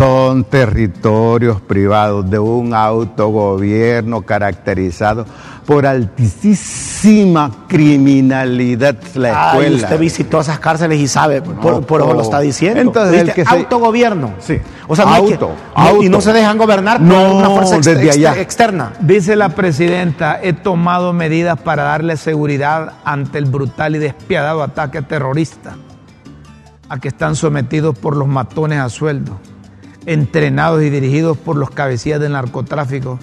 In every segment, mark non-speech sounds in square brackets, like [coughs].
son territorios privados de un autogobierno caracterizado por altísima criminalidad. La Ay, escuela. usted visitó esas cárceles y sabe, por, por eso lo está diciendo. Entonces, el autogobierno. Sí. O sea, no hay que- Auto, y no se dejan gobernar por No, una fuerza ex- desde ex- allá. externa. Dice la presidenta, he tomado medidas para darle seguridad ante el brutal y despiadado ataque terrorista a que están sometidos por los matones a sueldo, entrenados y dirigidos por los cabecillas del narcotráfico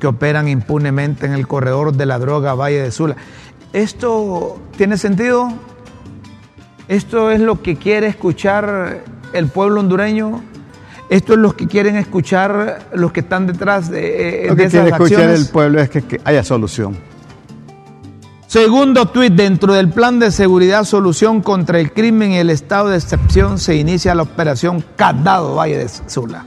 que operan impunemente en el corredor de la droga Valle de Sula. ¿Esto tiene sentido? ¿Esto es lo que quiere escuchar el pueblo hondureño? ¿Esto es lo que quieren escuchar los que están detrás de, eh, Lo de que quiere escuchar el pueblo es que, que haya solución. Segundo tuit, dentro del plan de seguridad, solución contra el crimen y el estado de excepción, se inicia la operación Candado Valle de Sula.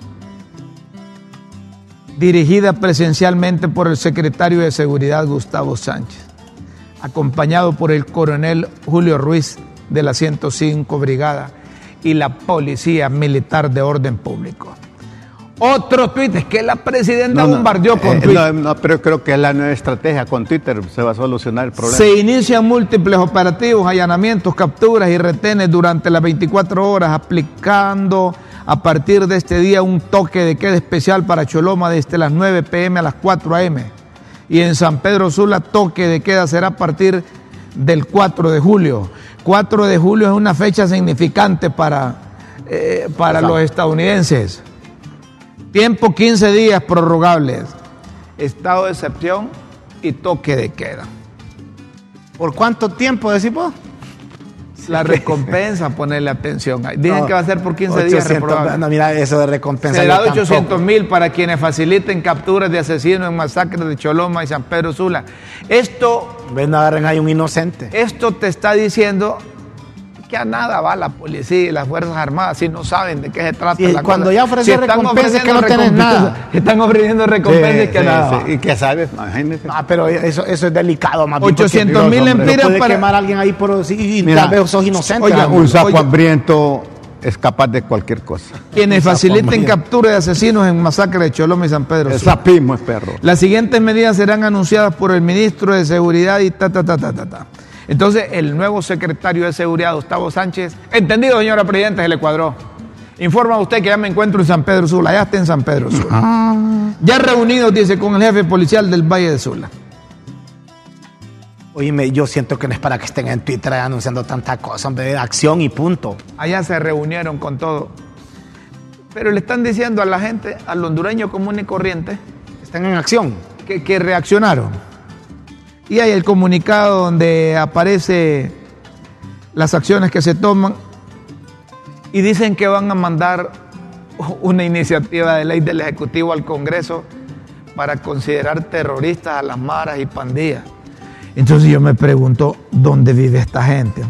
Dirigida presencialmente por el secretario de Seguridad Gustavo Sánchez, acompañado por el coronel Julio Ruiz de la 105 Brigada y la Policía Militar de Orden Público. Otro tuit, es que la presidenta bombardeó con eh, no, no, pero creo que es la nueva estrategia. Con Twitter se va a solucionar el problema. Se inician múltiples operativos, allanamientos, capturas y retenes durante las 24 horas, aplicando a partir de este día un toque de queda especial para Choloma desde las 9 pm a las 4 am. Y en San Pedro Sula, toque de queda será a partir del 4 de julio. 4 de julio es una fecha significante para, eh, para los estadounidenses. Tiempo 15 días prorrogables. Estado de excepción y toque de queda. ¿Por cuánto tiempo decís vos? La recompensa, ponerle atención. Dicen No, que va a ser por 15 días 800, reprobable. no, mira, eso de recompensa. Yo de 800 tampoco. mil para quienes faciliten capturas de asesinos en masacres de Choloma y San Pedro Sula. Esto, Ven, agarren ahí un inocente. esto te está diciendo que a nada va la policía y las Fuerzas Armadas si no saben de qué se trata Sí, la cuando cosa. ya ofreces están recompensa es que no tenés nada. [laughs] Están ofreciendo recompensas Sí, que sí, nada. ¿Y qué sabes? Imagínese. Ah, pero eso, eso es delicado, más bien, 800 porque mil no empiras puede para- quemar a alguien ahí por sí, y Mira, tal vez sos inocente. Hombre. un sapo Oye. hambriento es capaz de cualquier cosa. Quienes faciliten captura de asesinos en masacre de Choloma y San Pedro El sapismo es perro. Las siguientes medidas serán anunciadas por el ministro de Seguridad y ta, ta, ta, ta, ta, ta. Entonces, el nuevo secretario de Seguridad, Gustavo Sánchez, entendido, señora Presidenta, se le cuadró. Informa a usted que ya me encuentro en San Pedro Sula, ya está en San Pedro Sula. Ya reunidos, dice, con el jefe policial del Valle de Sula. Oíme, yo siento que no es para que estén en Twitter anunciando tanta cosa, hombre, acción y punto. Allá se reunieron con todo. Pero le están diciendo a la gente, al hondureño común y corriente, Están en acción. que, que reaccionaron. Y hay el comunicado donde aparece las acciones que se toman y dicen que van a mandar [laughs] una iniciativa de ley del Ejecutivo al Congreso para considerar terroristas a las maras y pandillas. Entonces yo me pregunto, ¿dónde vive esta gente?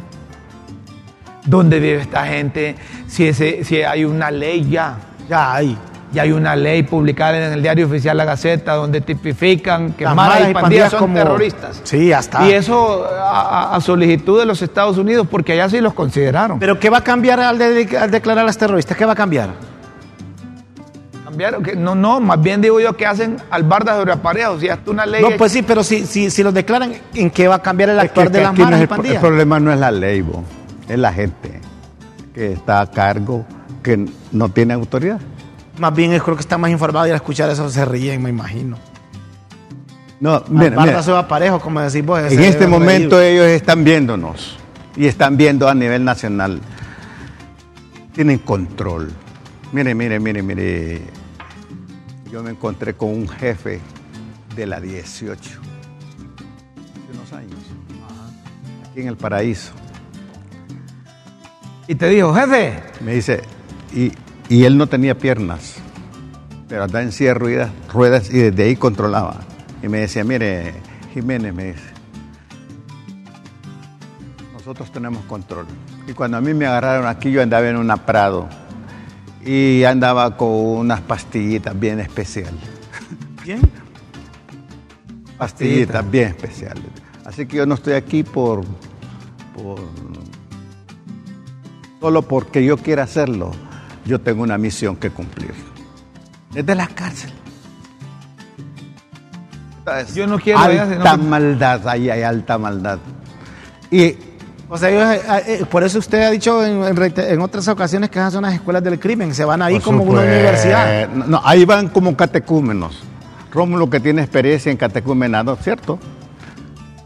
¿Dónde vive esta gente si, ese, si hay una ley ya? Ya hay. Ya hay una ley publicada en el diario oficial La Gaceta donde tipifican que Las maras y y pandillas pandillas son como- terroristas. Sí, ya está. Y eso a, solicitud de los Estados Unidos, porque allá sí los consideraron. Pero ¿qué va a cambiar al, de- al declarar a las terroristas? ¿Qué va a cambiar? Cambiaron, que, no, no, más bien digo yo que hacen albardas sobre aparejos. Si hasta una ley. No, pues sí, pero si, si, si los declaran, ¿en qué va a cambiar el Es que- actuar de las no maras es y el, pro- el pandillas? problema no es la ley, bo, es la gente que está a cargo, que no tiene autoridad. Más bien es creo que están más informados y al escuchar eso se ríen, me imagino. No, Mira, mira, se va parejo, como decís vos. en este momento reír. ellos están viéndonos y están viendo a nivel nacional. Tienen control. Mire, mire, mire, mire. Yo me encontré con un jefe de la 18 hace unos años, aquí en el paraíso. Y te dijo, jefe, Me dice, y, y él no tenía piernas, pero andaba en silla de ruedas, ruedas y desde ahí controlaba. Y me decía, mire, Jiménez, me dice, nosotros tenemos control. Y cuando a mí me agarraron aquí, yo andaba en una Prado y andaba con unas pastillitas bien especiales. [laughs] ¿Bien? Pastillitas bien especiales. Así que yo no estoy aquí por, por solo porque yo quiera hacerlo. Yo tengo una misión que cumplir. Desde la cárcel. Yo no quiero- Alta maldad, ahí hay alta maldad. Y O sea, ellos, eh, por eso usted ha dicho en, en en otras ocasiones que esas son las escuelas del crimen, se van ahí Por como una universidad. No, no, ahí van como catecúmenos. Rómulo que tiene experiencia en catecumenado, ¿cierto?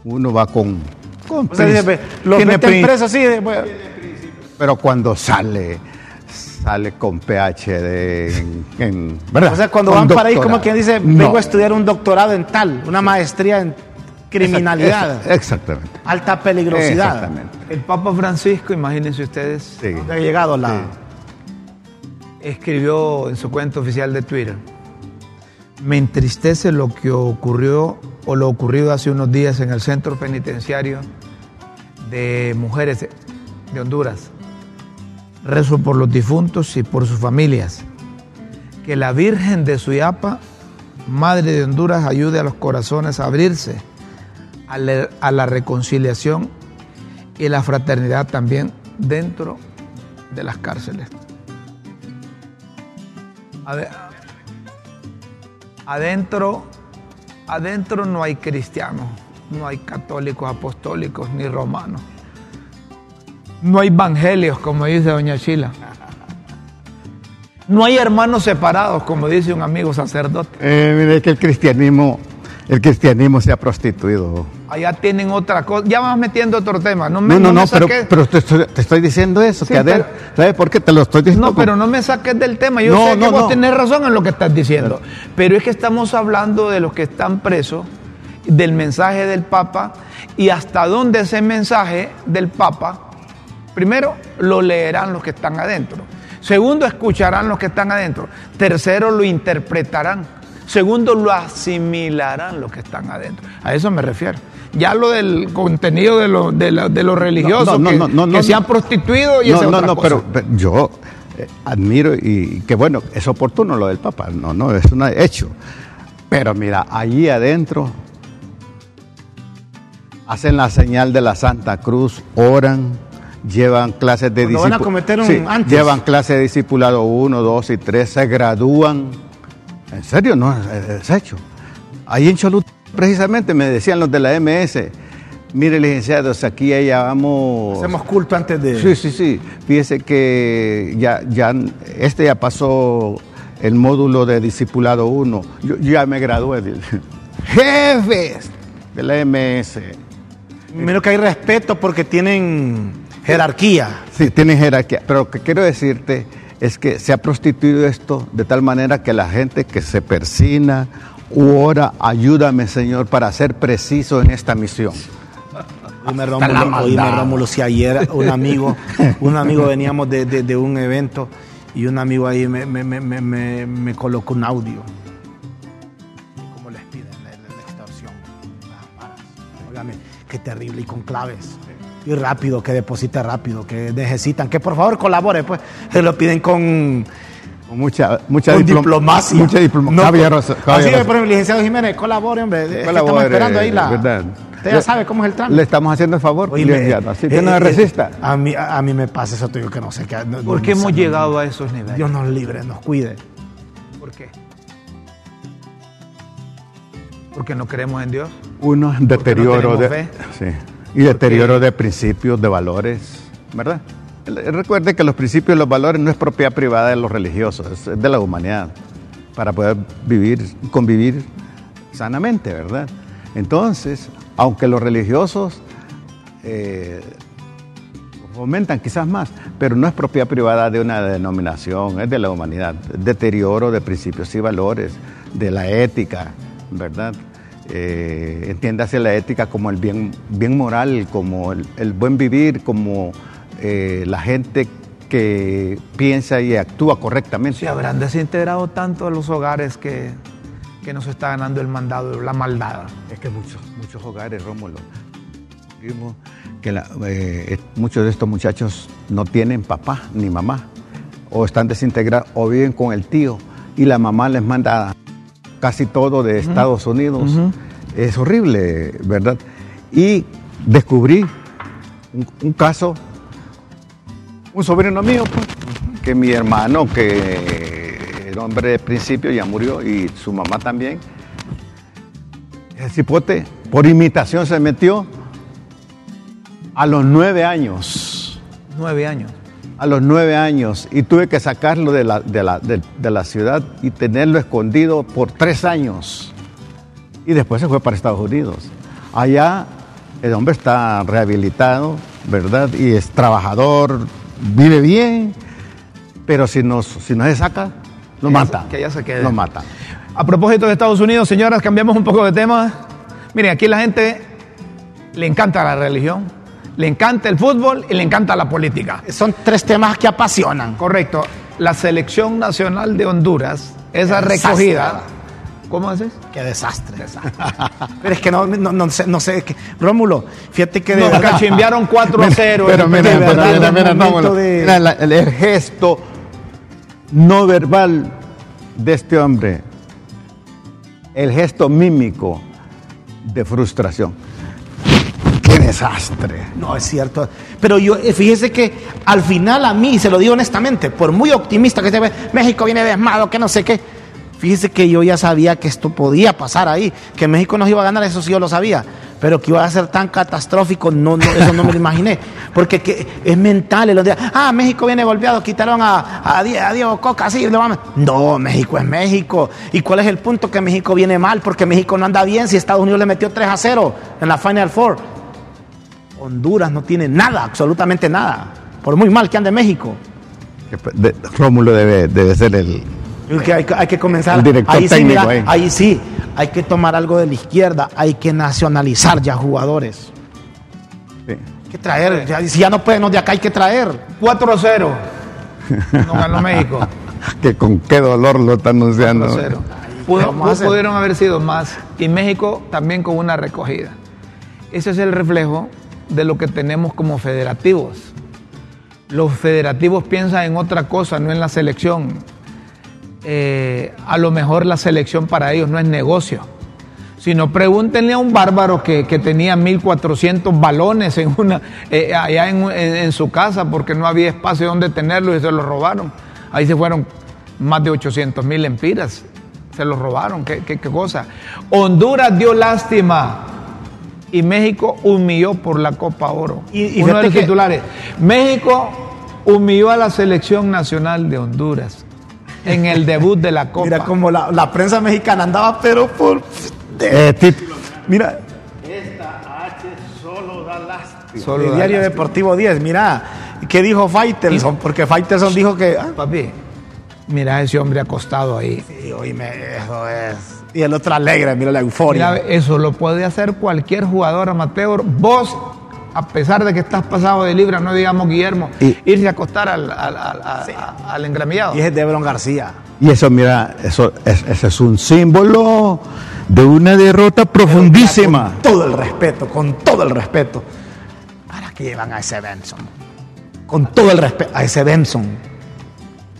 Uno va con... con O sea, dice, tiene meten de- bueno, Pero cuando sale, sale con PhD en... en- ¿verdad? o sea, cuando Con van para ahí, como quien dice, No. vengo a estudiar un doctorado en tal, una maestría en criminalidad, Exact- Exactamente. alta peligrosidad. Exactamente. El Papa Francisco, imagínense ustedes, Sí. ¿Dónde ha llegado la... escribió en su cuenta oficial de Twitter, me entristece lo que ocurrió o lo ocurrido hace unos días en el centro penitenciario de mujeres de Honduras. Rezo por los difuntos y por sus familias. Que la Virgen de Suyapa, Madre de Honduras, ayude a los corazones a abrirse a la, a la reconciliación y la fraternidad también dentro de las cárceles. Ade- Adentro, adentro no hay cristianos, no hay católicos, apostólicos ni romanos. No hay evangelios, como dice doña Chila. No hay hermanos separados, como dice un amigo sacerdote. Eh, mire que el cristianismo, el cristianismo se ha prostituido. Allá tienen otra cosa. Ya vas metiendo otro tema. No, me, No, no, me no, pero, pero te, estoy, te estoy diciendo eso, Sí, que adentro, ¿sabes por qué te lo estoy diciendo? No, pero no me saques del tema. Yo No, sé que vos tenés razón en lo que estás diciendo. Pero es que estamos hablando de los que están presos, del mensaje del Papa y hasta dónde ese mensaje del Papa, primero, lo leerán los que están adentro. Segundo, escucharán los que están adentro. Tercero, lo interpretarán. Segundo, lo asimilarán los que están adentro. A eso me refiero. Ya lo del contenido de lo, de la- de lo religioso, no, que, no, no, que no, se han prostituido y no, esa es no, otra no, cosa. pero, pero yo eh, admiro y, y que bueno, es oportuno lo del Papa, no, no, es un hecho. Pero mira, allí adentro hacen la señal de la Santa Cruz, oran, llevan clases de Cuando van a discipu- cometer un- Sí, antes. llevan clases de discipulado 1, 2 y 3, se gradúan. En serio, no, es, hecho. Ahí en Choluteca, precisamente, me decían los de la MS, mire licenciados, aquí ya llevamos... Hacemos culto antes de... Sí, sí, sí. Fíjese que ya, ya, este ya pasó el módulo de discipulado 1. Yo, yo ya me gradué. [laughs] Jefes de la MS. Menos que hay respeto porque tienen jerarquía. Sí, tienen jerarquía. Pero lo que quiero decirte es que se ha prostituido esto de tal manera que la gente que se persina u ora, ayúdame Señor para ser preciso en esta misión. Oíme, Rómulo, oíme, Rómulo, si ayer un amigo, [laughs] un amigo veníamos de, de- de un evento y un amigo ahí me, me- me- me- me- me colocó un audio. ¿Cómo les piden la, la- la extorsión? Las varas. Óigame, qué terrible y con claves. Y rápido, que deposite rápido, que necesitan, que por favor colabore, pues. Se lo piden con, Con mucha, mucha con diplom- diplomacia. Mucha diplomacia. No, Javier pues, Rosa- Javier Así que, por ejemplo, licenciado Jiménez, colabore, hombre. Colabore, estamos esperando ahí la. ¿verdad? Usted ya sabe cómo es el trámite. Le estamos haciendo el favor, Oíme, licenciado. Así eh, que no eh, resista. A mí, a, a mí me pasa eso, te digo que no sé qué. no- ¿Por no- qué no hemos llegado a esos niveles? Dios nos libre, nos cuide. ¿Por qué? Porque no creemos en Dios. Uno, deterioro tenemos de, sí, y deterioro de principios, de valores, ¿verdad? Recuerde que los principios y los valores no es propiedad privada de los religiosos, es de la humanidad, para poder vivir, convivir sanamente, ¿verdad? Entonces, aunque los religiosos eh, fomentan quizás más, pero no es propiedad privada de una denominación, es de la humanidad. Deterioro de principios y valores, de la ética, ¿verdad? Eh, entiéndase la ética como el bien, bien moral, como el, el buen vivir, como eh, la gente que piensa y actúa correctamente. Se habrán desintegrado tanto los hogares que, que nos está ganando el mandado, la maldad. Es que muchos, muchos hogares, Rómulo, vimos que la- eh, muchos de estos muchachos no tienen papá ni mamá, o están desintegrados, o viven con el tío, y la mamá les manda casi todo de Estados Unidos. Es horrible, ¿verdad? Y descubrí un, un caso, un sobrino mío, pues, que mi hermano, que era hombre de principio, ya murió, y su mamá también. El cipote, por imitación, se metió a los nueve años. Nueve años. A los nueve años. Y tuve que sacarlo de la, de la, de- de la ciudad y tenerlo escondido por tres años. Y después se fue para Estados Unidos. Allá el hombre está rehabilitado, ¿verdad? Y es trabajador, vive bien, pero si nos, si no se saca, lo Que mata. se- que ya se quede. Lo mata. A propósito de Estados Unidos, señoras, cambiamos un poco de tema. Miren, aquí la gente le encanta la religión, le encanta el fútbol y le encanta la política. Son tres temas que apasionan. Correcto. La selección nacional de Honduras, esa Qué recogida. ¿Cómo haces? Qué desastre. Pero es que no, no, no sé, no sé, es que- Rómulo, fíjate que de Nos verdad- cachimbearon [laughs] 4 a 0. Pero en- mira, de pero verdad, mira, mira, de- mira la- el, el gesto no verbal de este hombre, el gesto mímico de frustración. ¡Qué desastre! No, es cierto. Pero yo, eh, fíjese que al final a mí, se lo digo honestamente, por muy optimista que se ve, México viene desmado, que no sé qué. Fíjese que yo ya sabía que esto podía pasar ahí, que México nos iba a ganar, eso sí yo lo sabía. Pero que iba a ser tan catastrófico, no, no, eso no me lo imaginé. Porque que es mental. el día, ah, México viene golpeado, quitaron a, a Diego Coca, sí, lo vamos. No, México es México. ¿Y cuál es el punto? Que México viene mal, porque México no anda bien si Estados Unidos le metió 3 a 0 en la Final Four. Honduras no tiene nada, absolutamente nada. Por muy mal que ande México. Pues, de- Rómulo debe, debe ser el... Que hay, que- hay que comenzar. El director ahí sí, técnico mira, ahí. ahí sí, hay que tomar algo de la izquierda, hay que nacionalizar ya jugadores. sí. Hay que traer, ya- si ya no pueden, de acá hay que traer. 4 a 0. No ganó México. Que con qué dolor lo está anunciando. 4 a 0. Pudo- vamos a hacer? pudieron haber sido más. Y México también con una recogida. Ese es el reflejo de lo que tenemos como federativos. Los federativos piensan en otra cosa, no en la selección. Eh, a lo mejor la selección para ellos no es negocio. Si no, pregúntenle a un bárbaro que, que tenía 1.400 balones en una, eh, allá en, en- su casa porque no había espacio donde tenerlos y se los robaron. Ahí se fueron más de 800 mil empiras. Se los robaron. ¿Qué, qué- qué cosa? Honduras dio lástima y México humilló por la Copa Oro. Y- y Uno de los que- titulares. México humilló a la selección nacional de Honduras en el debut de la [laughs] Copa. Mira como la, la prensa mexicana andaba, pero por. Eh, título. Mira, Solo el da diario lástima. Deportivo 10, mira, ¿qué dijo Faitelson? Porque Faitelson dijo que. ah, Papi, mira a ese hombre acostado ahí. sí, oíme, eso es. Y el otro alegre, mira la euforia. Mira, eso lo puede hacer cualquier jugador amateur. Vos, a pesar de que estás pasado de libra, no digamos Guillermo, Y- irse a acostar al, al, al- a- al engramillado. y es de Ebron García. Y eso, mira, eso es, ese es un símbolo de una derrota profundísima. Con todo el respeto, con todo el respeto. ¿Para qué llevan a ese Benson? Con todo el respeto a ese Benson.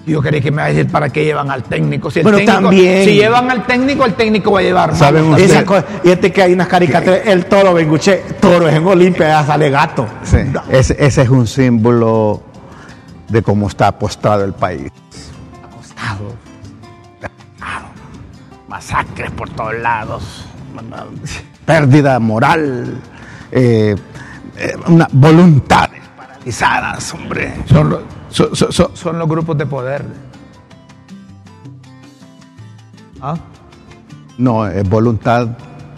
Yo quería que me va a decir para qué llevan al técnico. Si el Bueno, técnico- también. Si llevan al técnico, el técnico va a llevar. ¿Saben ustedes? Y este que hay unas caricaturas, el toro, Benguche, toro es en Olimpia, ya sale gato. Sí, No, ese, ese es un símbolo de cómo está apostado el país. acostado. Masacres por todos lados. Pérdida moral, eh, eh, una voluntades paralizadas, hombre. Son, los- son- los grupos de poder. ¿Ah? No, es voluntad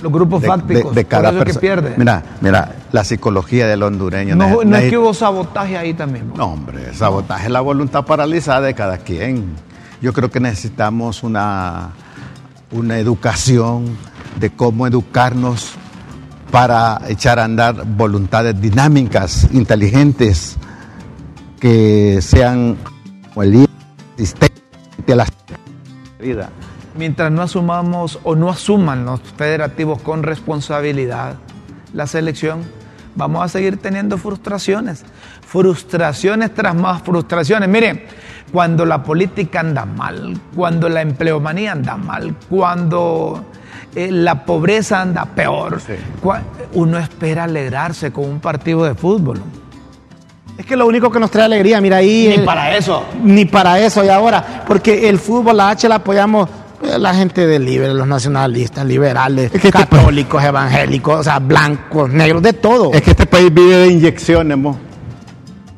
Los grupos de, fácticos. de- de cada por eso es que pierde. Mira, mira, la psicología del hondureño. no, no es que hubo sabotaje ahí también. No, hombre, sabotaje es la voluntad paralizada de cada quien. Yo creo que necesitamos una, una educación de cómo educarnos para echar a andar voluntades dinámicas, inteligentes, que sean como el de la vida. Mientras no asumamos o no asuman los federativos con responsabilidad la selección, vamos a seguir teniendo frustraciones. Frustraciones tras más frustraciones. Miren, cuando la política anda mal, cuando la empleomanía anda mal, cuando eh, la pobreza anda peor, Sí. uno espera alegrarse con un partido de fútbol. Es que lo único que nos trae alegría, mira ahí. Ni para eso. Ni para eso, y ahora, porque el fútbol, la H la apoyamos eh, la gente de libre, los nacionalistas, liberales, Es que este católicos, evangélicos, o sea, blancos, negros, de todo. Es que este país vive de inyecciones mo,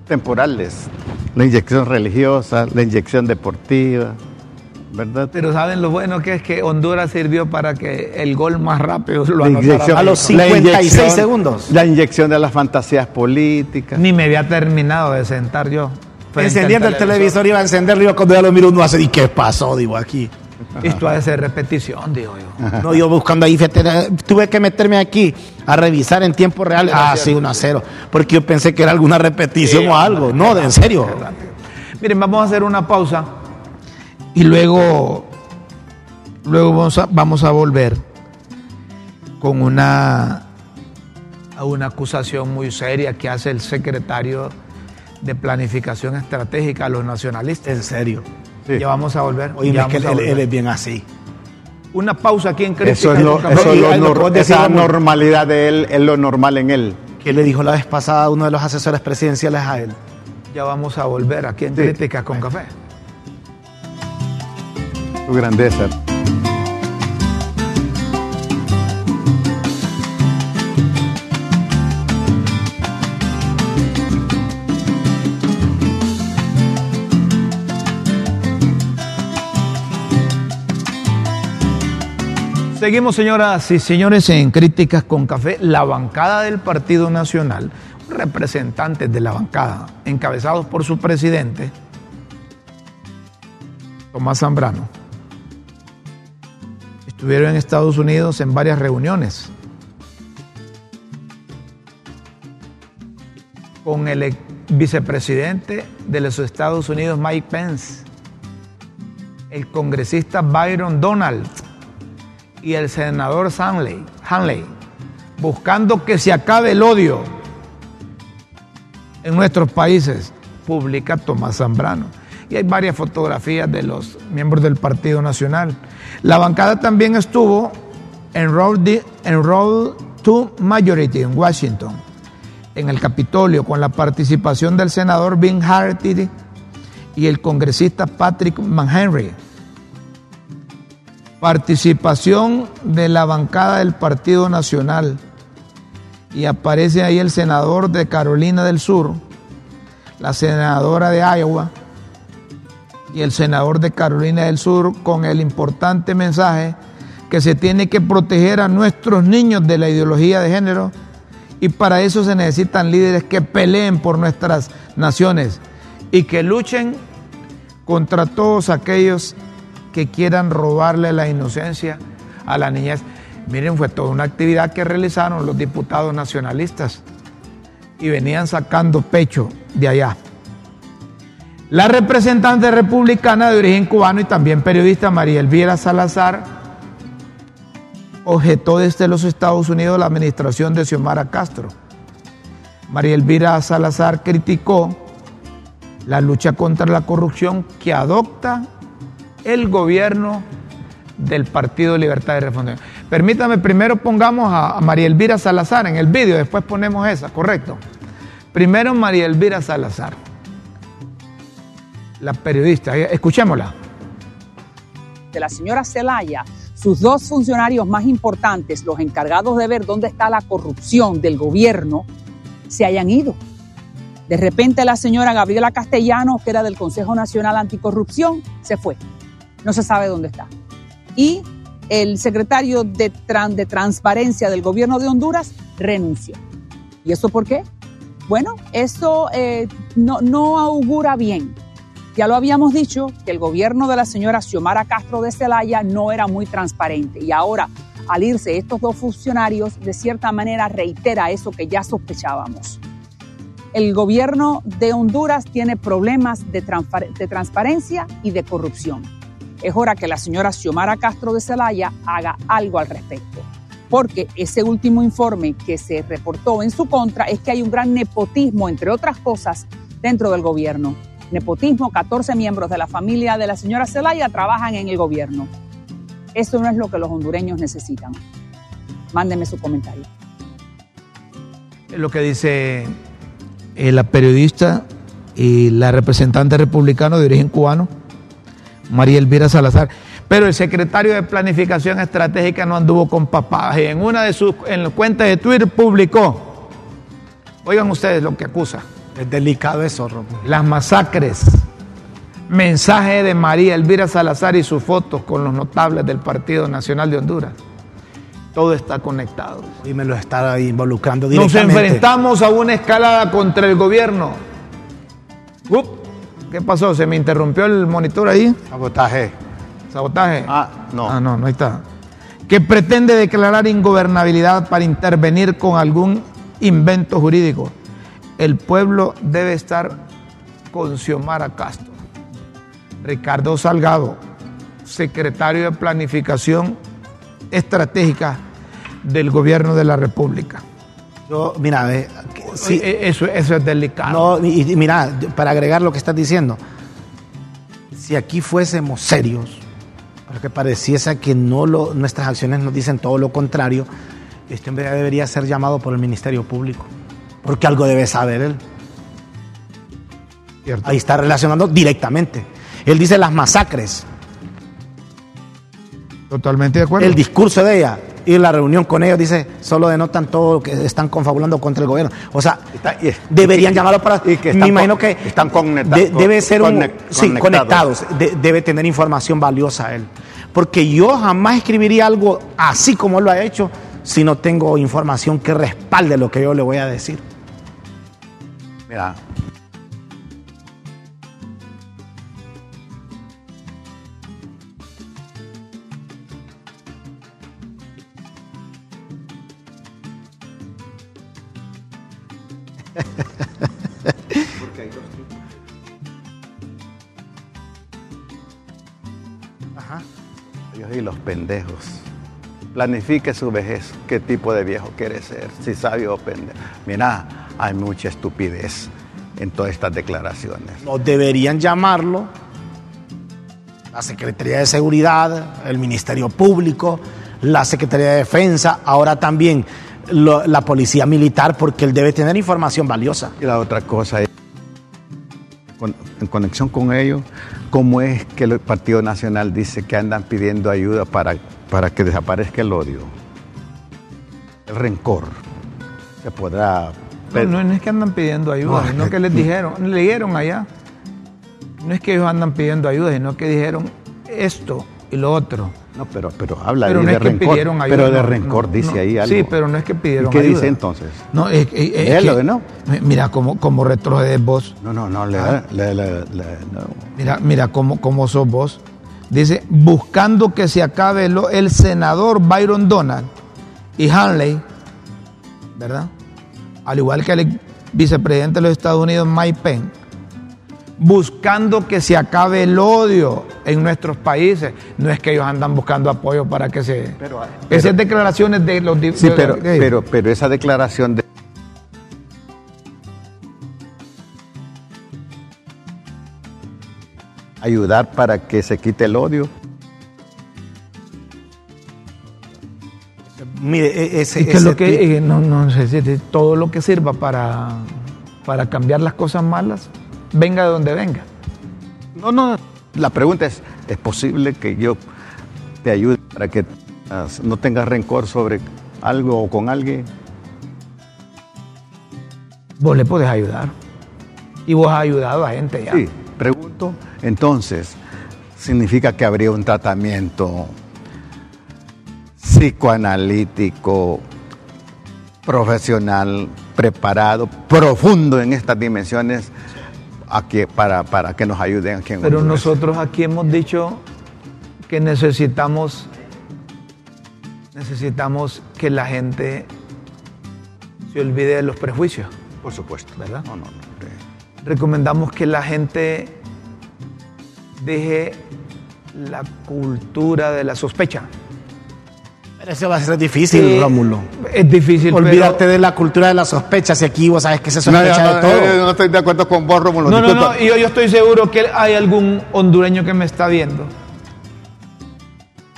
temporales. La inyección religiosa, la inyección deportiva, ¿verdad? Pero ¿saben lo bueno que es que Honduras sirvió para que el gol más rápido lo anotara a los la 56 inyección- segundos. La inyección de las fantasías políticas. Ni me había terminado de sentar yo. Encendiendo el televisor, iba a encenderlo, iba cuando ya lo miro uno hace, ¿y qué pasó? Digo, aquí. [laughs] Esto ha de ser repetición, digo yo. No, yo buscando ahí, fíjate, tuve que meterme aquí a revisar en tiempo real. Ah, sí, 1 a 0. Porque yo pensé que era alguna repetición o algo. No, de en serio. Miren, vamos a hacer una pausa y luego, luego vamos, a, vamos a volver con una, a una acusación muy seria que hace el secretario de Planificación Estratégica a los nacionalistas. En serio. Sí. Ya vamos a volver. Oye, es que él, vamos a él- es bien así. Una pausa aquí en Crítica Eso es lo, con Café. eso lo lo nor- esa normalidad de él es lo normal en él. Que le dijo la vez pasada a uno de los asesores presidenciales a él. Ya vamos a volver aquí en Sí. Críticas con Café. Grandeza. Seguimos, señoras y señores, en Críticas con Café. La bancada del Partido Nacional, representantes de la bancada, encabezados por su presidente, Tomás Zambrano, estuvieron en Estados Unidos en varias reuniones con el vicepresidente de los Estados Unidos, Mike Pence, el congresista Byron Donald y el senador Hanley, Hanley, buscando que se acabe el odio en nuestros países, publica Tomás Zambrano. Y hay varias fotografías de los miembros del Partido Nacional. La bancada también estuvo en di- en to Majority en Washington, en el Capitolio, con la participación del senador Ben Harty y el congresista Patrick McHenry participación de la bancada del Partido Nacional. Y aparece ahí el senador de Carolina del Sur, la senadora de Iowa y el senador de Carolina del Sur con el importante mensaje que se tiene que proteger a nuestros niños de la ideología de género y para eso se necesitan líderes que peleen por nuestras naciones y que luchen contra todos aquellos que quieran robarle la inocencia a la niñez. Miren, fue toda una actividad que realizaron los diputados nacionalistas y venían sacando pecho de allá. La representante republicana de origen cubano y también periodista María Elvira Salazar objetó desde los Estados Unidos la administración de Xiomara Castro. María Elvira Salazar criticó la lucha contra la corrupción que adopta el gobierno del Partido Libertad y Refundación. Permítame, primero pongamos a, María Elvira Salazar en el vídeo, después ponemos esa, correcto. Primero María Elvira Salazar, la periodista, eh, escuchémosla. de la señora Zelaya, sus dos funcionarios más importantes, los encargados de ver dónde está la corrupción del gobierno, se hayan ido. De repente la señora Gabriela Castellanos, que era del Consejo Nacional Anticorrupción, se fue. No se sabe dónde está. Y el secretario de, Tran- de Transparencia del gobierno de Honduras renunció. ¿Y eso por qué? Bueno, eso eh, no augura bien. Ya lo habíamos dicho que el gobierno de la señora Xiomara Castro de Celaya no era muy transparente y ahora al irse estos dos funcionarios de cierta manera reitera eso que ya sospechábamos. El gobierno de Honduras tiene problemas de, transpa- de transparencia y de corrupción. Es hora que la señora Xiomara Castro de Celaya haga algo al respecto, porque ese último informe que se reportó en su contra es que hay un gran nepotismo, entre otras cosas, dentro del gobierno nepotismo, 14 miembros de la familia de la señora Zelaya trabajan en el gobierno. Eso no es lo que los hondureños necesitan. Mándenme su comentario. lo que dice eh, la periodista y la representante republicana de origen cubano, María Elvira Salazar. Pero el secretario de Planificación Estratégica no anduvo con papadas y en una de sus en cuentas de Twitter publicó, oigan ustedes lo que acusa. Es delicado eso, Romo. Las masacres. Mensaje de María Elvira Salazar y sus fotos con los notables del Partido Nacional de Honduras. Todo está conectado. Y me lo está involucrando Nos directamente. enfrentamos a una escalada contra el gobierno. ¿Qué pasó? ¿Se me interrumpió el monitor ahí? Sabotaje. ¿Sabotaje? Ah, no. Ah, no, no está. Que pretende declarar ingobernabilidad para intervenir con algún invento jurídico. El pueblo debe estar con Xiomara Castro. Ricardo Salgado, secretario de Planificación Estratégica del Gobierno de la República. Yo, mira, eh, sí, Sí, eso, eso es delicado. no, y, mira, para agregar lo que estás diciendo, si aquí fuésemos serios, porque pareciese que no lo, nuestras acciones nos dicen todo lo contrario, este hombre debería ser llamado por el Ministerio Público, porque algo debe saber él. ¿Cierto? Ahí está relacionando directamente. Él dice las masacres, Totalmente de acuerdo. el discurso de ella y la reunión con ellos dice solo denotan todo lo que están confabulando contra el gobierno. O sea, Está- y- deberían y- llamarlo para. y que me están imagino con- que están conecta- de- debe ser un sí, conectados. conectados. De- debe tener información valiosa él, porque yo jamás escribiría algo así como él lo ha hecho si no tengo información que respalde lo que yo le voy a decir. Mira, Ajá. Dios y los pendejos. Planifique su vejez, qué tipo de viejo quiere ser, si sabio o pendejo. Mira, hay mucha estupidez en todas estas declaraciones. No deberían llamarlo la Secretaría de Seguridad, el Ministerio Público, la Secretaría de Defensa, ahora también lo- la Policía Militar, porque él debe tener información valiosa. Y la otra cosa es, con- en conexión con ello, cómo es que el Partido Nacional dice que andan pidiendo ayuda para, para que desaparezca el odio, el rencor. Se podrá... No, no, no es que andan pidiendo ayuda, No, sino que que- les [laughs] dijeron, leyeron allá. No es que ellos andan pidiendo ayuda, sino que dijeron esto y lo otro. No, pero, pero habla Pero ahí no de es que rencor. pidieron ayuda. pero de rencor no, dice no. ahí algo. Sí, pero no es que pidieron ¿Y qué ayuda. dice entonces? No, es, es- es que- ¿no? Mira cómo, cómo retrocedes vos. No, no, no, le, Ah. le- le-. Mira, mira cómo, cómo sos vos. Dice, buscando que se acabe lo- el senador Byron Donald y Hanley, ¿verdad? Al igual que el vicepresidente de los Estados Unidos, Mike Pence, buscando que se acabe el odio en nuestros países. No es que ellos andan buscando apoyo para que se... Pero- Esas declaraciones de los... Sí, de- pero, de- pero, pero esa declaración de... Ayudar para que se quite el odio. Mire, e- ese, y que ese lo que, eh, no, no sé, si- todo lo que sirva para, para cambiar las cosas malas, venga de donde venga. No, no. La pregunta es, ¿es posible que yo te ayude para que no tengas rencor sobre algo o con alguien? Vos le podés ayudar. Y vos has ayudado a gente ya. Sí, Entonces, significa que habría un tratamiento psicoanalítico, profesional, preparado, profundo en estas dimensiones a que- para, para que nos ayuden aquí en Pero Honduras. nosotros aquí hemos dicho que necesitamos, necesitamos que la gente se olvide de los prejuicios. Por supuesto. ¿Verdad? No, no, no. eh, Recomendamos que la gente deje la cultura de la sospecha. Pero eso va a ser difícil, Eh, Rómulo. Es difícil, Olvídate pero- de la cultura de la sospecha, si aquí vos sabes que se No, sospecha no, de no, todo. no, no estoy de acuerdo con vos, Rómulo. No, no, disculpa. no, y yo, yo estoy seguro que hay algún hondureño que me está viendo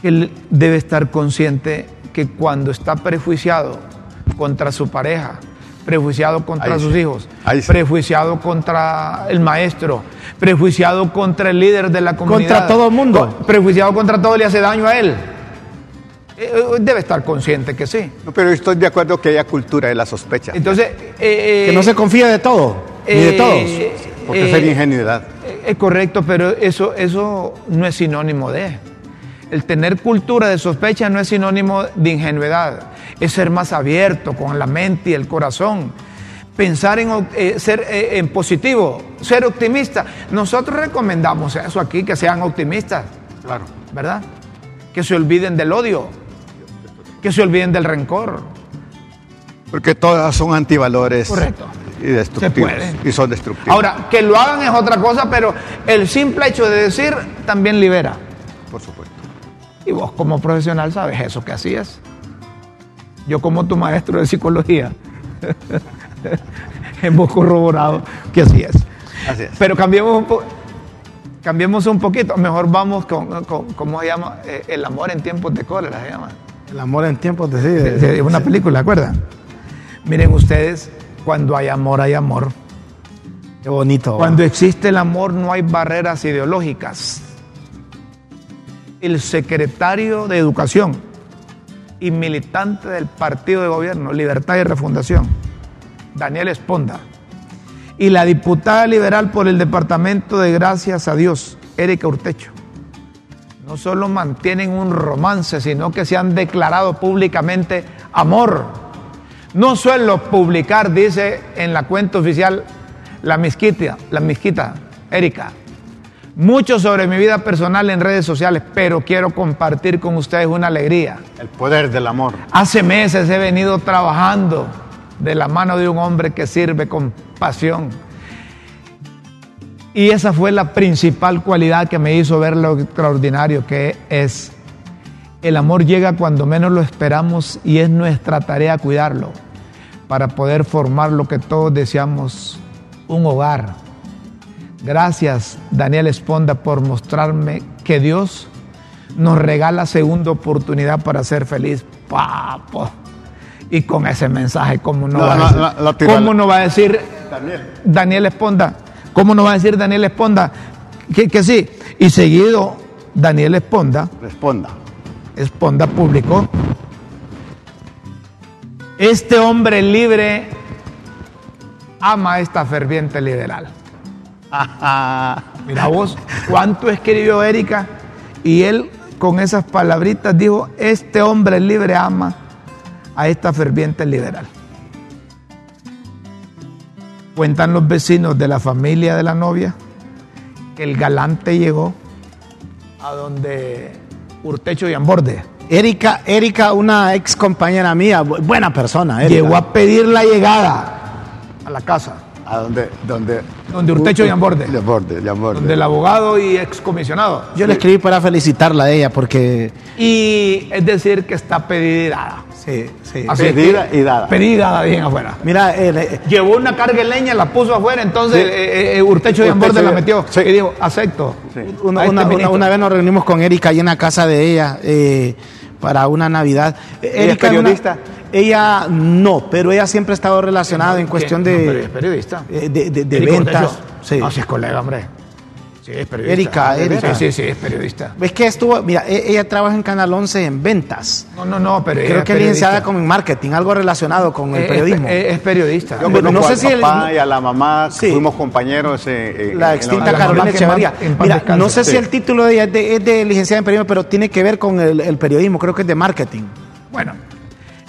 que él debe estar consciente que cuando está prejuiciado contra su pareja, prejuiciado contra Ahí sus hijos, sí. prejuiciado contra el maestro, prejuiciado contra el líder de la comunidad. Contra todo el mundo. Prejuiciado contra todo y le hace daño a él. Eh, eh, Debe estar consciente que sí. No, pero estoy de acuerdo que haya cultura de la sospecha. Entonces, eh, Que no se confía de todo, ni de eh, todos. Porque eh, es ingenuidad. eh, Es correcto, pero eso, eso no es sinónimo de. El tener cultura de sospecha no es sinónimo de ingenuidad. Es ser más abierto con la mente y el corazón. Pensar en eh, ser eh, en positivo, ser optimista. Nosotros recomendamos eso aquí, que sean optimistas, Claro. ¿verdad? Que se olviden del odio, que se olviden del rencor. Porque todas son antivalores. Correcto. Y destructivos. Y son destructivos. Ahora, que lo hagan es otra cosa, pero el simple hecho de decir también libera. Y vos como profesional sabes eso que así es. Yo como tu maestro de psicología [laughs] hemos corroborado que así es. Así es. Pero cambiemos un, po- cambiemos un poquito. Mejor vamos con, con- ¿cómo se llama? Eh, el amor en tiempos de cólera se llama. El amor en tiempos de sí. De- de- de una película, ¿acuerdan? Miren ustedes, cuando hay amor, hay amor. Qué bonito. Cuando existe el amor no hay barreras ideológicas. El secretario de Educación y militante del partido de gobierno, Libertad y Refundación, Daniel Esponda, y la diputada liberal por el departamento de Gracias a Dios, Erika Urtecho, no solo mantienen un romance, sino que se han declarado públicamente amor. No suelo publicar, dice en la cuenta oficial la misquita, la misquita, Erika, mucho sobre mi vida personal en redes sociales, pero quiero compartir con ustedes una alegría. El poder del amor. Hace meses he venido trabajando de la mano de un hombre que sirve con pasión. Y esa fue la principal cualidad que me hizo ver lo extraordinario que es. El amor llega cuando menos lo esperamos y es nuestra tarea cuidarlo para poder formar lo que todos deseamos, un hogar. Gracias, Daniel Esponda, por mostrarme que Dios nos regala segunda oportunidad para ser feliz. Papo. Y con ese mensaje, ¿cómo no, No, va, no, a decir, ¿cómo no va a decir Daniel. Daniel Esponda? ¿Cómo no va a decir Daniel Esponda que, que sí? Y seguido, Daniel Esponda, Responda. Esponda publicó, este hombre libre ama a esta ferviente liberal. [laughs] Mira vos, cuánto escribió Erika y él con esas palabritas dijo, este hombre libre ama a esta ferviente liberal. Cuentan los vecinos de la familia de la novia que el galante llegó a donde Urtecho y Amborde. Erika, Erika, una ex compañera mía, bu- buena persona. Erika. Llegó a pedir la llegada a la casa, ¿A dónde? Donde, Donde Urtecho y Amborde. De Amborde, de Amborde. donde el abogado y excomisionado. Yo le escribí para felicitarla a ella porque. Y es decir, que está pedida y dada. Sí, sí. Así es Pedida que- y dada. Pedida y dada bien afuera. Mira, eh, eh, Llevó una carga de leña, la puso afuera, entonces Sí. eh, eh, Urtecho y Urtecho Amborde la metió. sí. Y dijo, acepto. Sí. una, a este una- una- ministro. una vez nos reunimos con Erika ahí en la casa de ella eh, para una Navidad. ¿Ella es Erika una- periodista? Ella no, pero ella siempre ha estado relacionada en cuestión ¿Quién? No, pero de, es periodista. eh, de, de- de ventas. Sí. No, si es colega, hombre. Sí, es periodista. Erika, Ah, de Erika. Sí, sí, sí, es periodista. Ves que estuvo, mira, e- ella trabaja en Canal 11 en ventas. No, no, no, pero ella Creo que es licenciada como en marketing, algo relacionado con el Es- periodismo. Es, es periodista. Yo No conozco sé al si el- papá y a la mamá, Sí. fuimos compañeros eh, eh, la en extinta la Carolina en paz Mira, no sé si el título de ella es de, es de licenciada en periodismo, pero tiene que ver con el, el periodismo, creo que es de marketing. Bueno,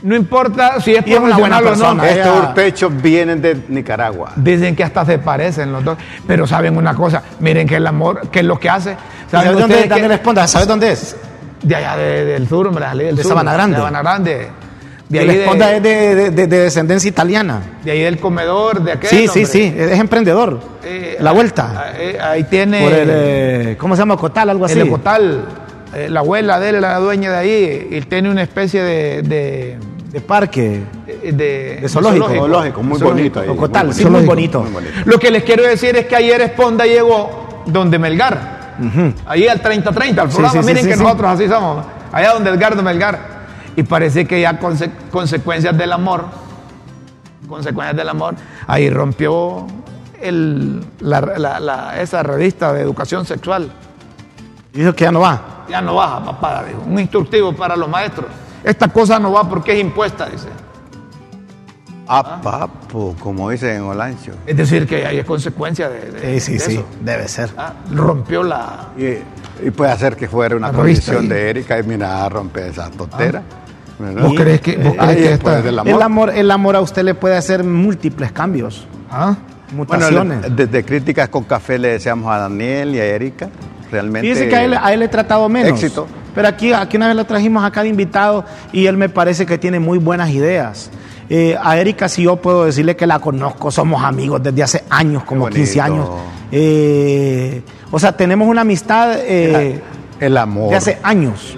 no importa si es buena profesional o no. persona, Estos urtechos vienen de Nicaragua. Dicen que hasta se parecen los dos, pero saben una cosa, miren que el amor, que es lo que hace. ¿Saben ¿Sabes dónde es Daniel Esponda? ¿Sabes dónde es? De allá de- del sur, hombre, del De Sabana Grande. De Sabana Grande. De El ahí, Esponda de, es de, de- de- de descendencia italiana. de ahí del comedor, de aquel. Sí, sí, hombre. sí, es emprendedor. Eh, la vuelta. eh, ahí tiene Por el, eh, ¿cómo se llama? Cotal, algo así. el Ecotal. eh, la abuela de él, la dueña de ahí, y tiene una especie de. De, parque. de, de- De zoológico. Zoológico, muy Zoológico. bonito ahí. Ocotal, muy sí, muy Zoológico. bonito. Muy bonito. Lo que les quiero decir es que ayer Esponda llegó donde Melgar, ahí al 30-30, al programa, sí, sí, miren sí, que sí. nosotros así somos, allá donde Edgardo Melgar. Y parece que ya conse- consecuencias del amor consecuencias del amor, ahí rompió el, la, la, la, esa revista de educación sexual. Y dijo que ya no va. Ya no baja, papá, dijo. Un instructivo para los maestros. Esta cosa no va porque es impuesta, dice. Ah, papo, como dicen en Olancho. Es decir, que hay consecuencias de, de, Sí, sí, de sí, eso. debe ser. Ah, Rompió la... Y, y puede hacer que fuera una condición de Erika y mira, rompe esa tontera. ¿verdad? ¿Vos crees que, vos Eh, crees ahí que del El amor, el amor a usted le puede hacer múltiples cambios, ¿Ah? Bueno, mutaciones. le- desde Críticas con Café le deseamos a Daniel y a Erika. Realmente. Fíjese que a él, a él le he tratado menos. Éxito. Pero aquí, aquí una vez lo trajimos acá de invitado y él me parece que tiene muy buenas ideas. Eh, a Erika, si yo puedo decirle que la conozco, somos amigos desde hace años, como Qué 15 años. Eh, o sea, tenemos una amistad eh, El amor. de hace años.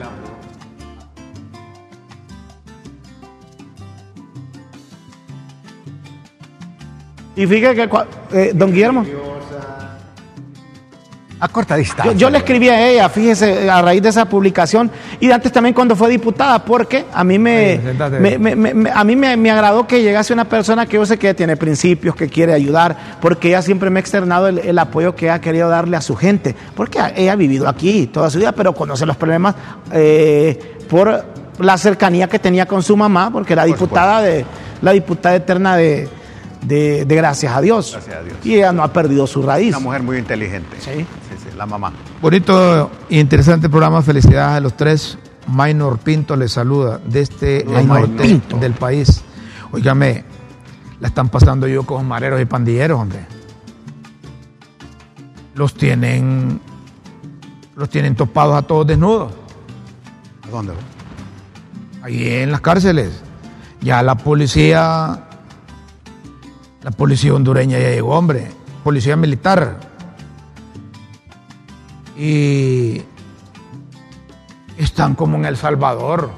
Y fíjate que, eh, don Guillermo, A corta distancia. yo le escribí a ella, fíjese, a raíz de esa publicación, y antes también cuando fue diputada, porque a mí me, me- me- me- me- a mí me, me agradó que llegase una persona que yo sé que tiene principios, que quiere ayudar, porque ella siempre me ha externado el, el apoyo que ha querido darle a su gente, porque ella ha vivido aquí toda su vida, pero conoce los problemas eh, por la cercanía que tenía con su mamá, porque era diputada de la diputada eterna de, de- de Gracias a Dios. Gracias a Dios. Y ella no ha perdido su raíz. Una mujer muy inteligente. Sí. Sí, sí, la mamá. Bonito e interesante programa. Felicidades a los tres. Maynor Pinto les saluda desde el Maynor norte Pinto. del país. Óigame, la están pasando yo con mareros y pandilleros, hombre. Los tienen, los tienen topados a todos desnudos. ¿A dónde? Ahí en las cárceles. Ya la policía, la policía hondureña ya llegó, hombre. Policía militar. Y están como en El Salvador.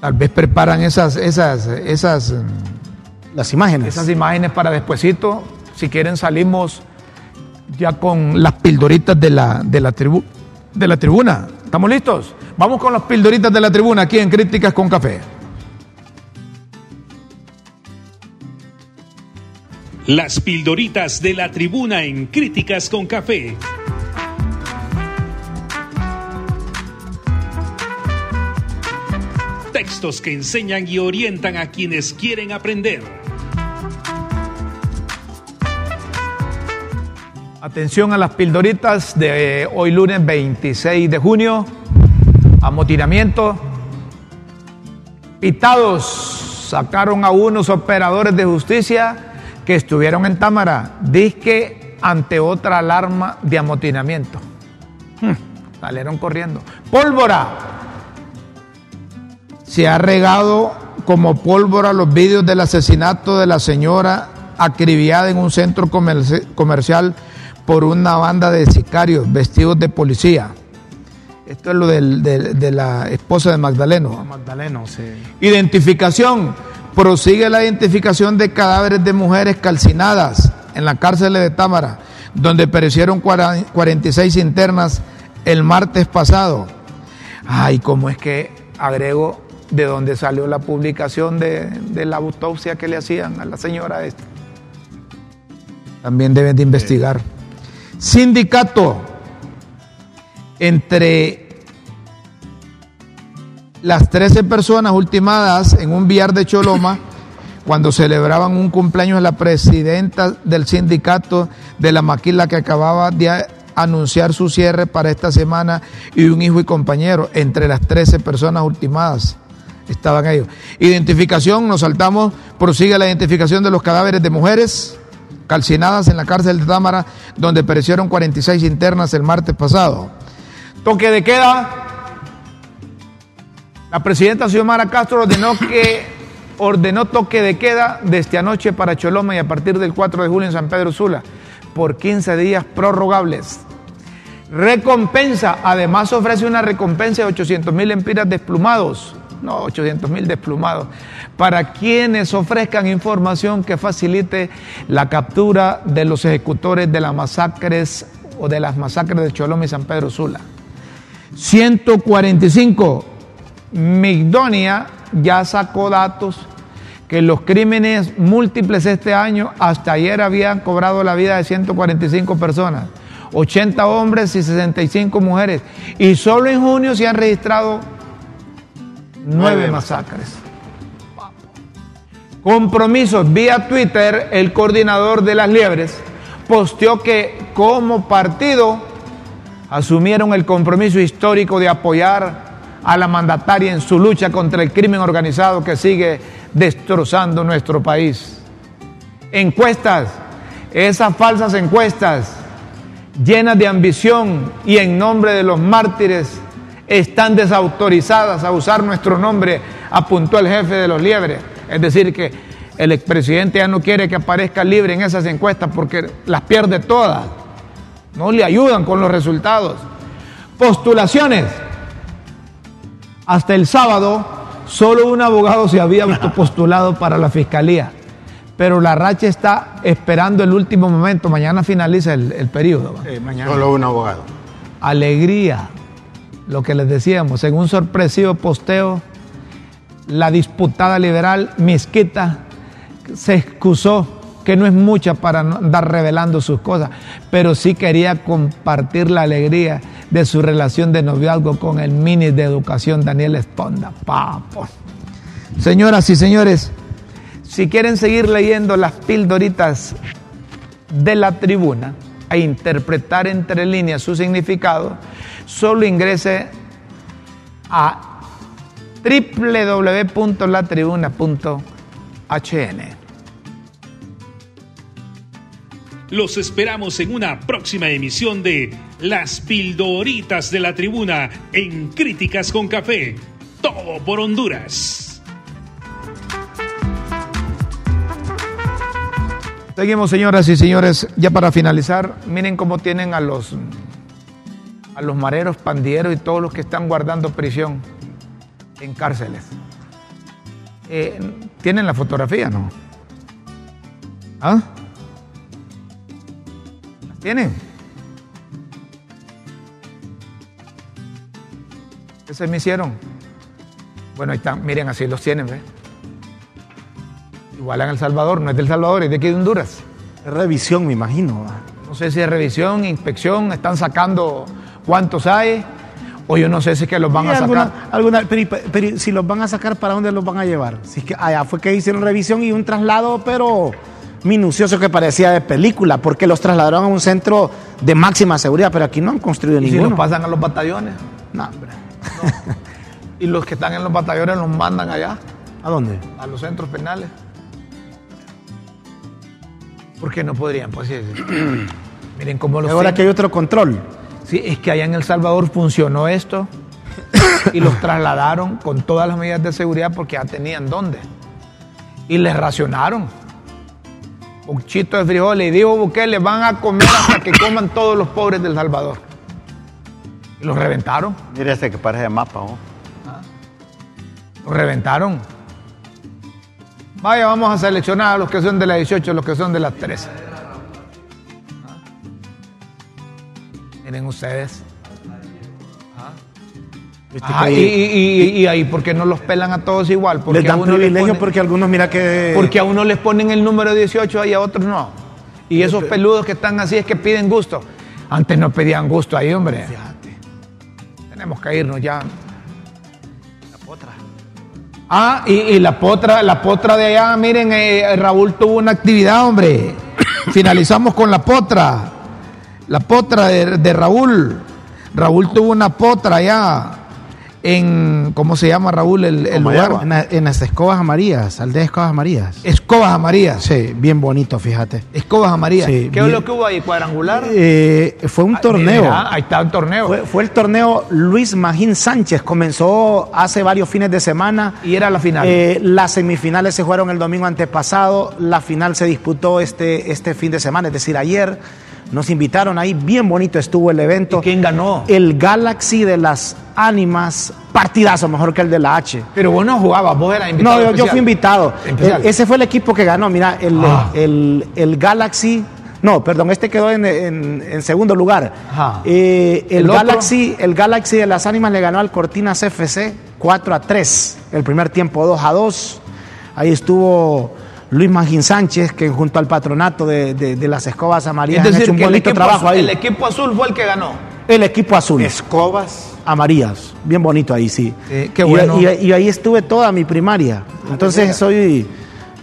Tal vez preparan esas, esas, esas, mm, Las imágenes. esas imágenes para despuesito. Si quieren salimos ya con las pildoritas de la, de la, tribu, de la tribuna. ¿Estamos listos? Vamos con las pildoritas de la tribuna aquí en Críticas con Café. Las pildoritas de la tribuna en Críticas con Café. Textos que enseñan y orientan a quienes quieren aprender. Atención a las pildoritas de hoy lunes 26 de junio. Amotinamiento. Pitados sacaron a unos operadores de justicia que estuvieron en Támara, disque ante otra alarma de amotinamiento. Hmm, salieron corriendo. Pólvora. Se ha regado como pólvora los vídeos del asesinato de la señora acribillada en un centro comerci- comercial por una banda de sicarios vestidos de policía. Esto es lo del- del- de la esposa de Magdaleno. Magdaleno, sí. Identificación. Prosigue la identificación de cadáveres de mujeres calcinadas en la cárcel de Támara, donde perecieron cuara- 46 internas el martes pasado. Ay, ¿cómo es que agrego de dónde salió la publicación de, de la autopsia que le hacían a la señora esta? También deben de investigar. Sindicato entre las 13 personas ultimadas en un billar de Choloma cuando celebraban un cumpleaños la presidenta del sindicato de la maquila que acababa de anunciar su cierre para esta semana y un hijo y compañero entre las 13 personas ultimadas estaban ellos. Identificación, nos saltamos, prosigue la identificación de los cadáveres de mujeres calcinadas en la cárcel de Támara donde perecieron 46 internas el martes pasado. Toque de queda, la presidenta Xiomara Castro ordenó que ordenó toque de queda desde anoche para Choloma y a partir del 4 de julio en San Pedro Sula por 15 días prorrogables. Recompensa, además ofrece una recompensa de 800 mil empiras desplumados, no 800 mil desplumados, para quienes ofrezcan información que facilite la captura de los ejecutores de las masacres o de las masacres de Choloma y San Pedro Sula. 145 Migdonia ya sacó datos que los crímenes múltiples este año hasta ayer habían cobrado la vida de 145 personas, 80 hombres y 65 mujeres. Y solo en junio se han registrado nueve masacres. Compromisos. Vía Twitter, el coordinador de las liebres posteó que como partido asumieron el compromiso histórico de apoyar a la mandataria en su lucha contra el crimen organizado que sigue destrozando nuestro país. Encuestas, esas falsas encuestas llenas de ambición y en nombre de los mártires están desautorizadas a usar nuestro nombre, apuntó el jefe de los liebres. Es decir, que el expresidente ya no quiere que aparezca libre en esas encuestas porque las pierde todas. No le ayudan con los resultados. Postulaciones. Hasta el sábado, solo un abogado se había [laughs] postulado para la fiscalía. Pero la racha está esperando el último momento. Mañana finaliza el, periodo. Solo un abogado. Alegría. Lo que les decíamos, en un sorpresivo posteo, la disputada liberal Misquita se excusó que no es mucha para andar revelando sus cosas, pero sí quería compartir la alegría de su relación de noviazgo con el mini de educación Daniel Esponda. Papo. Señoras y señores, si quieren seguir leyendo las pildoritas de la tribuna e interpretar entre líneas su significado, solo ingrese a www.latribuna.hn. Los esperamos en una próxima emisión de Las Pildoritas de la Tribuna en Críticas con Café. Todo por Honduras. Seguimos, señoras y señores. Ya para finalizar, miren cómo tienen a los a los mareros, pandilleros y todos los que están guardando prisión en cárceles. Eh, ¿Tienen la fotografía, no? ¿Ah? ¿Tienen? ¿Qué se me hicieron? Bueno, ahí están, miren, así los tienen, ¿ves? Igual en El Salvador, no es del Salvador, es de aquí de Honduras. Es revisión, me imagino. No sé si es revisión, inspección, están sacando cuántos hay, o yo no sé si es que los van a sacar. Alguna, pero, si los van a sacar, ¿para dónde los van a llevar? Si es que allá fue que hicieron revisión y un traslado, pero minucioso que parecía de película, porque los trasladaron a un centro de máxima seguridad, pero aquí no han construido ¿Y ninguno. si los pasan a los batallones? No, hombre. ¿Y los que están en los batallones los mandan allá? ¿A dónde? A los centros penales. ¿Por qué no podrían? Pues sí, [clears throat] Miren cómo los. Ahora que hay otro control. Sí, es que allá en El Salvador funcionó esto y los [coughs] trasladaron con todas las medidas de seguridad porque ya tenían dónde. Y les racionaron un chito de frijoles y dijo le van a comer hasta que coman todos los pobres del Salvador. Y los reventaron. Mire ese que parece mapa, ¿no? Los reventaron. Vaya, vamos a seleccionar a los que son de las 18, los que son de las 13. Miren ustedes. Ah, y, y, ahí, ¿por qué no los pelan a todos igual? Porque les dan a uno privilegio porque algunos, mira que... Porque a uno les ponen el número 18 y a otros no. Y esos peludos que están así es que piden gusto. Antes no pedían gusto ahí, hombre. Tenemos que irnos ya. La potra. Ah, y, la potra, la potra de allá, miren, eh, Raúl tuvo una actividad, hombre. [coughs] Finalizamos con la potra. La potra de, de Raúl. Raúl tuvo una potra allá en, ¿cómo se llama Raúl el, lugar? En, las Escobas Amarillas, aldea Escobas Amarillas. Escobas Amarillas. Sí, bien bonito, fíjate. Escobas Amarillas. ¿Qué es lo que hubo ahí? ¿Cuadrangular? Eh, fue un ah, torneo. ahí está el torneo. Fue, el torneo Luis Magín Sánchez. Comenzó hace varios fines de semana. Y era la final. Eh, las semifinales se jugaron el domingo antepasado. La final se disputó este, este fin de semana, es decir, ayer. Nos invitaron ahí, bien bonito estuvo el evento. ¿Y quién ganó? El Galaxy de las Ánimas, partidazo mejor que el de la H. Pero vos no jugabas, vos eras invitado. No, yo, fui invitado. ese fue el equipo que ganó, mira, el, ah. el, Galaxy. No, perdón, este quedó en, segundo lugar. Eh, el, Galaxy, el Galaxy de las Ánimas le ganó al Cortinas FC 4 a 3. el primer tiempo 2 a 2. Ahí estuvo Luis Magín Sánchez, que junto al patronato de, de- de las escobas amarillas Es han decir, hecho un bonito trabajo azul, ahí. el equipo azul fue el que ganó. El equipo azul. Escobas. Amarillas, bien bonito ahí, sí. Sí, qué Y- bueno. Y, y ahí estuve toda mi primaria. Entonces soy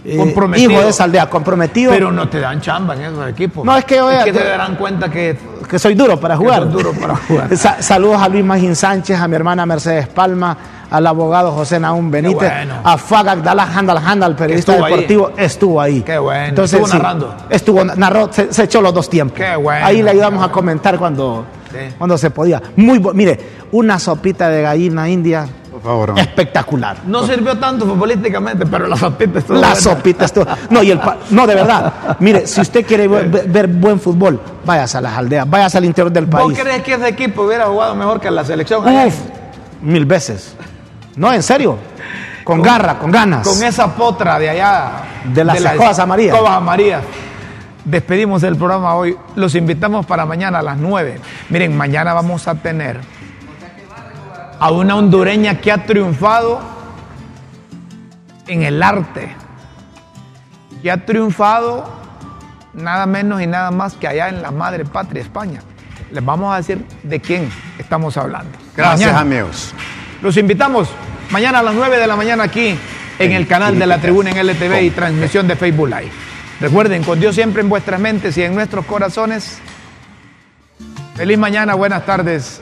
eh, Comprometido. hijo de esa aldea, comprometido. Pero no te dan chamba en esos equipos. No, es que, que te- darán cuenta que que soy duro para jugar. duro para jugar. [laughs] Sa- saludos a Luis Magín Sánchez, a mi hermana Mercedes Palma, al abogado José Naúm Benítez, bueno. a Fagak Dalal Handal Handal, periodista Estuvo ahí. deportivo, estuvo ahí. Qué bueno. Estuvo narrando. Estuvo, narró, se, se echó los dos tiempos. Qué bueno, Ahí le ayudamos a comentar cuando, Sí. cuando se podía. Muy Mire, una sopita de gallina india Por favor. hombre. espectacular. no sirvió tanto futbolísticamente, pero la sopita estuvo La buena. sopita estuvo. No, y el pa- no, de verdad. Mire, si usted quiere ver, buen fútbol, váyase a las aldeas, váyase al interior del ¿Vos país. crees que ese equipo hubiera jugado mejor que la selección? Uf, mil veces. No, en serio. Con, garra, con ganas. Con esa potra de allá. De las amarillas. escobas amarillas. Despedimos el programa hoy. Los invitamos para mañana a las 9. Miren, mañana vamos a tener a una hondureña que ha triunfado en el arte. Que ha triunfado nada menos y nada más que allá en la madre patria, España. Les vamos a decir de quién estamos hablando. Gracias, Mañana. amigos. Los invitamos mañana a las 9 de la mañana aquí en el canal de la tribuna en LTV y transmisión de Facebook Live. Recuerden, con Dios siempre en vuestras mentes y en nuestros corazones. Feliz mañana, buenas tardes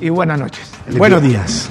y buenas noches. Buenos días.